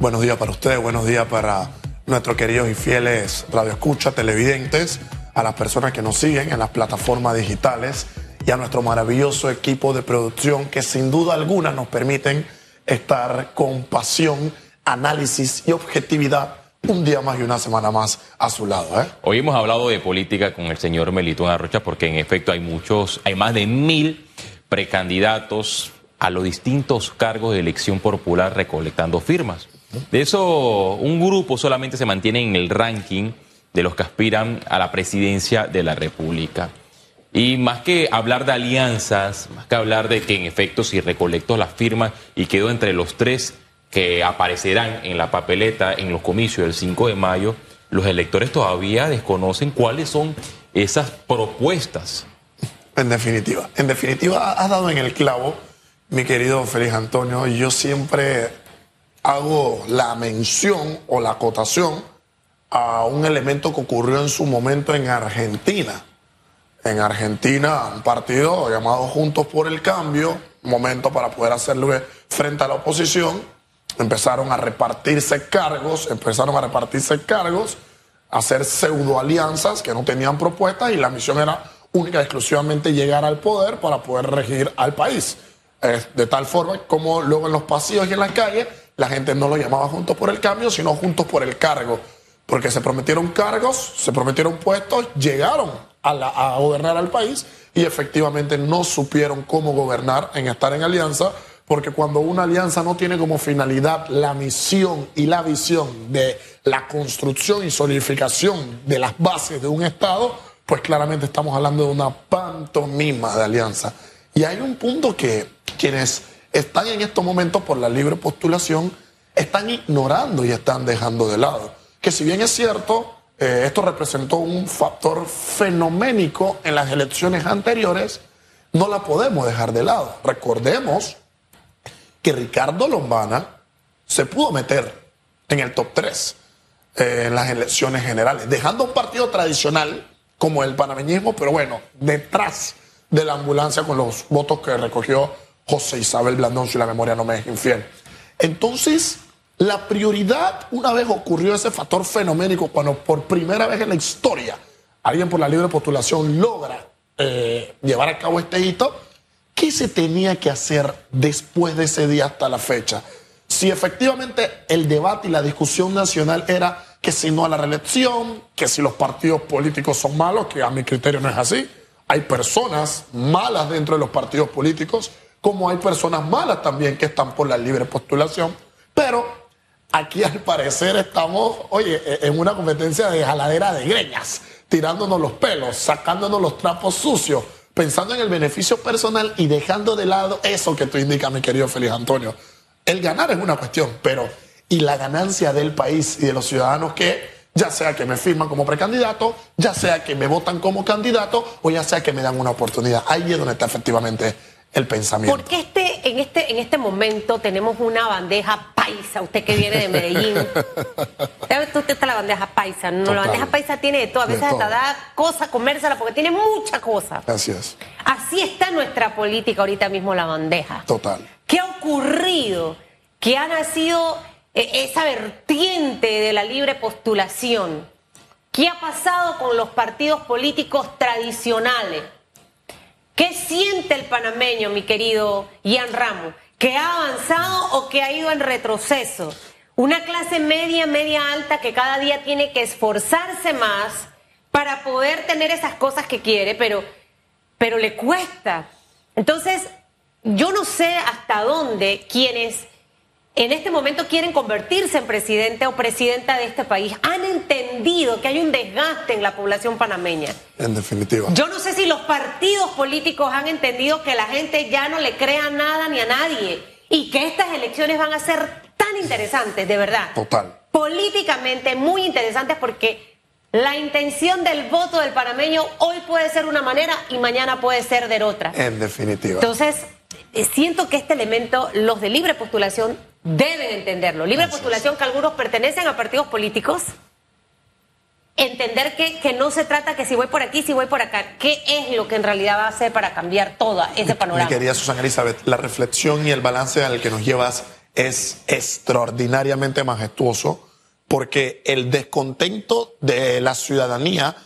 Buenos días para ustedes, buenos días para nuestros queridos y fieles radioescuchas, televidentes, a las personas que nos siguen en las plataformas digitales y a nuestro maravilloso equipo de producción que sin duda alguna nos permiten estar con pasión, análisis y objetividad un día más y una semana más a su lado. ¿eh? Hoy hemos hablado de política con el señor Melitón Arrocha porque en efecto hay muchos, hay más de mil precandidatos a los distintos cargos de elección popular recolectando firmas. De eso, un grupo solamente se mantiene en el ranking de los que aspiran a la presidencia de la República. Y más que hablar de alianzas, más que hablar de que en efecto si recolecto las firmas y quedo entre los tres que aparecerán en la papeleta en los comicios del 5 de mayo, los electores todavía desconocen cuáles son esas propuestas. En definitiva, en definitiva, has dado en el clavo, mi querido Félix Antonio, yo siempre hago la mención o la acotación a un elemento que ocurrió en su momento en Argentina. En Argentina, un partido llamado Juntos por el Cambio, momento para poder hacerle frente a la oposición, empezaron a repartirse cargos, empezaron a repartirse cargos, a hacer pseudo alianzas que no tenían propuestas y la misión era única y exclusivamente llegar al poder para poder regir al país. de tal forma como luego en los pasillos y en las calles la gente no lo llamaba Juntos por el Cambio, sino Juntos por el Cargo, porque se prometieron cargos, se prometieron puestos, llegaron a, gobernar al país y efectivamente no supieron cómo gobernar en estar en alianza porque cuando una alianza no tiene como finalidad la misión y la visión de la construcción y solidificación de las bases de un Estado, pues claramente estamos hablando de una pantomima de alianza. Y hay un punto que quienes están en estos momentos por la libre postulación están ignorando y están dejando de lado. Que si bien es cierto, eh, esto representó un factor fenoménico en las elecciones anteriores, no la podemos dejar de lado. Recordemos que Ricardo Lombana se pudo meter en el top 3 eh, en las elecciones generales, dejando un partido tradicional como el panameñismo, pero bueno, detrás de la ambulancia con los votos que recogió José Isabel Blandón, si la memoria no me es infiel. Entonces, la prioridad, una vez ocurrió ese factor fenoménico, cuando por primera vez en la historia alguien por la libre postulación logra eh, llevar a cabo este hito, ¿Qué se tenía que hacer después de ese día hasta la fecha? Si efectivamente el debate y la discusión nacional era que si no a la reelección, que si los partidos políticos son malos, que a mi criterio no es así. Hay personas malas dentro de los partidos políticos, como hay personas malas también que están por la libre postulación. Pero aquí al parecer estamos, oye, en una competencia de jaladera de greñas, tirándonos los pelos, sacándonos los trapos sucios pensando en el beneficio personal y dejando de lado eso que tú indicas, mi querido Félix Antonio. El ganar es una cuestión, pero y la ganancia del país y de los ciudadanos que, ya sea que me firman como precandidato, ya sea que me votan como candidato o ya sea que me dan una oportunidad. Ahí es donde está efectivamente el pensamiento. Porque este, en, este, en este momento tenemos una bandeja paisa, usted que viene de Medellín. usted está la bandeja paisa, no, la bandeja paisa tiene de todo, a veces hasta da cosa comérsela porque tiene mucha cosa. Así es. Así está nuestra política ahorita mismo la bandeja. Total. ¿Qué ha ocurrido? Que ha nacido eh, esa vertiente de la libre postulación. ¿Qué ha pasado con los partidos políticos tradicionales? ¿Qué siente el panameño, mi querido Ian Ramos? ¿Que ha avanzado o que ha ido en retroceso? Una clase media, media alta que cada día tiene que esforzarse más para poder tener esas cosas que quiere, pero, pero le cuesta. Entonces, yo no sé hasta dónde quienes en este momento quieren convertirse en presidente o presidenta de este país han entendido que hay un desgaste en la población panameña. En definitiva. Yo no sé si los partidos políticos han entendido que la gente ya no le crea nada ni a nadie y que estas elecciones van a ser tan interesantes, de verdad. Total. Políticamente muy interesantes porque la intención del voto del panameño hoy puede ser una manera y mañana puede ser de otra. En definitiva. Entonces, siento que este elemento, los de libre postulación, deben entenderlo. Libre postulación que algunos pertenecen a partidos políticos. Entender que, que, no se trata que si voy por aquí, si voy por acá, qué es lo que en realidad va a hacer para cambiar todo ese panorama. Mi querida Susana Elizabeth, la reflexión y el balance al que nos llevas es extraordinariamente majestuoso porque el descontento de la ciudadanía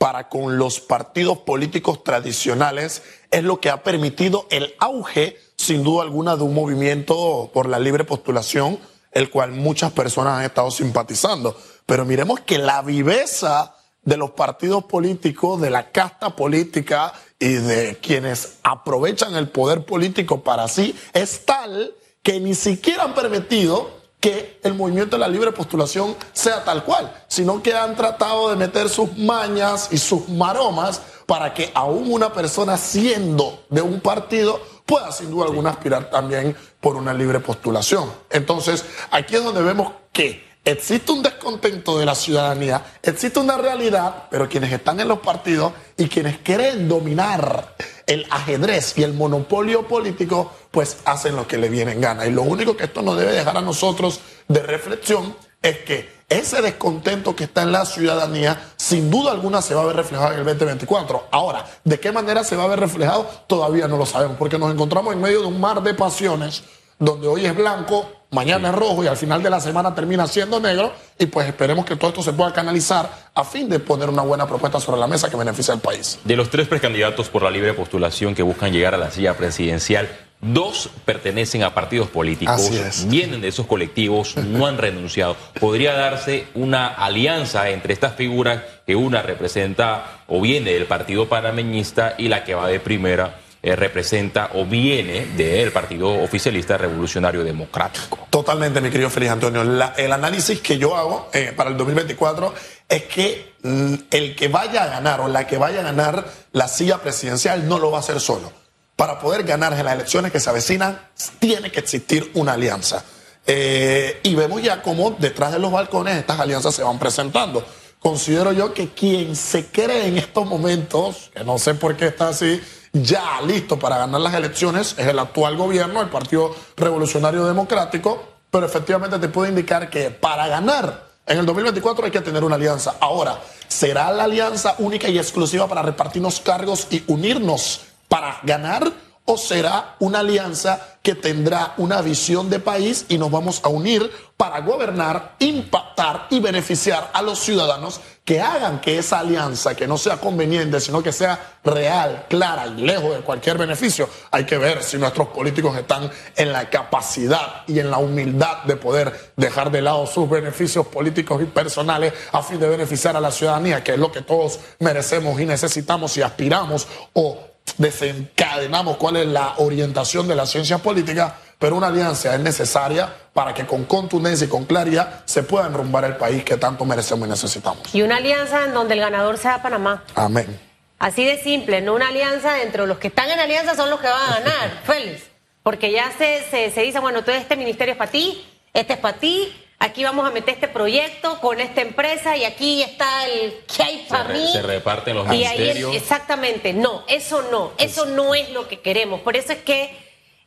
para con los partidos políticos tradicionales es lo que ha permitido el auge, sin duda alguna, de un movimiento por la libre postulación, el cual muchas personas han estado simpatizando. Pero miremos que la viveza de los partidos políticos, de la casta política y de quienes aprovechan el poder político para sí es tal que ni siquiera han permitido que el movimiento de la libre postulación sea tal cual, sino que han tratado de meter sus mañas y sus maromas para que aún una persona siendo de un partido pueda sin duda alguna aspirar también por una libre postulación. Entonces, aquí es donde vemos que existe un descontento de la ciudadanía, existe una realidad, pero quienes están en los partidos y quienes quieren dominar el ajedrez y el monopolio político, pues hacen lo que le viene en gana. Y lo único que esto nos debe dejar a nosotros de reflexión es que ese descontento que está en la ciudadanía, sin duda alguna se va a ver reflejado en el 2024. Ahora, ¿de qué manera se va a ver reflejado? Todavía no lo sabemos, porque nos encontramos en medio de un mar de pasiones, donde hoy es blanco, mañana es rojo y al final de la semana termina siendo negro y pues esperemos que todo esto se pueda canalizar a fin de poner una buena propuesta sobre la mesa que beneficie al país. De los tres precandidatos por la libre postulación que buscan llegar a la silla presidencial, dos pertenecen a partidos políticos, vienen de esos colectivos, no han renunciado. ¿Podría darse una alianza entre estas figuras que una representa o viene del partido panameñista y la que va de primera? Eh, representa o viene del Partido Oficialista Revolucionario Democrático. Totalmente, mi querido Félix Antonio. el análisis que yo hago eh, para el 2024 es que mm, el que vaya a ganar o la que vaya a ganar la silla presidencial no lo va a hacer solo. Para poder ganar en las elecciones que se avecinan, tiene que existir una alianza. Eh, y vemos ya cómo detrás de los balcones estas alianzas se van presentando. Considero yo que quien se cree en estos momentos, que no sé por qué está así, ya listo para ganar las elecciones es el actual gobierno, el Partido Revolucionario Democrático, pero efectivamente te puedo indicar que para ganar en el 2024 hay que tener una alianza. Ahora, ¿será la alianza única y exclusiva para repartirnos cargos y unirnos para ganar? ¿O será una alianza que tendrá una visión de país y nos vamos a unir para gobernar, impactar y beneficiar a los ciudadanos que hagan que esa alianza, que no sea conveniente, sino que sea real, clara y lejos de cualquier beneficio. Hay que ver si nuestros políticos están en la capacidad y en la humildad de poder dejar de lado sus beneficios políticos y personales a fin de beneficiar a la ciudadanía, que es lo que todos merecemos y necesitamos y aspiramos o desencadenamos cuál es la orientación de la ciencia política pero una alianza es necesaria para que con contundencia y con claridad se pueda enrumbar el país que tanto merecemos y necesitamos. Y una alianza en donde el ganador sea Panamá. Amén. Así de simple, no una alianza dentro de los que están en alianza son los que van a ganar, Félix. Porque ya se, se, dice, bueno, todo este ministerio es para ti, este es para ti, aquí vamos a meter este proyecto con esta empresa y aquí está el que hay para mí. Se reparten los ministerios. exactamente, no, eso no, eso no es lo que queremos. Por eso es que eh,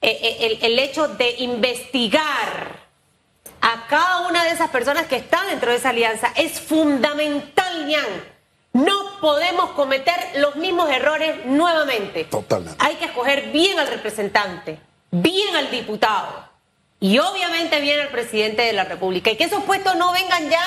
eh, el, hecho de investigar a cada una de esas personas que están dentro de esa alianza es fundamental, Ian. No podemos cometer los mismos errores nuevamente. Totalmente. Hay que escoger bien al representante, bien al diputado y obviamente bien al presidente de la República. Y que esos puestos no vengan ya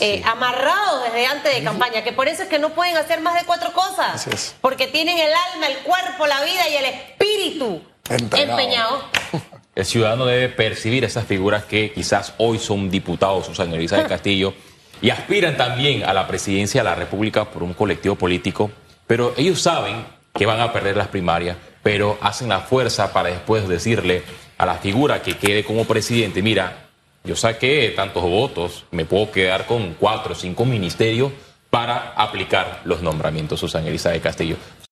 eh, amarrados desde antes de campaña, que por eso es que no pueden hacer más de cuatro cosas. Porque tienen el alma, el cuerpo, la vida y el espíritu Empeñado. El ciudadano debe percibir esas figuras que quizás hoy son diputados, Susana Elisa del Castillo, y aspiran también a la presidencia de la República por un colectivo político, pero ellos saben que van a perder las primarias, pero hacen la fuerza para después decirle a la figura que quede como presidente, mira, yo saqué tantos votos, me puedo quedar con cuatro o cinco ministerios para aplicar los nombramientos, Susana Elisa de Castillo.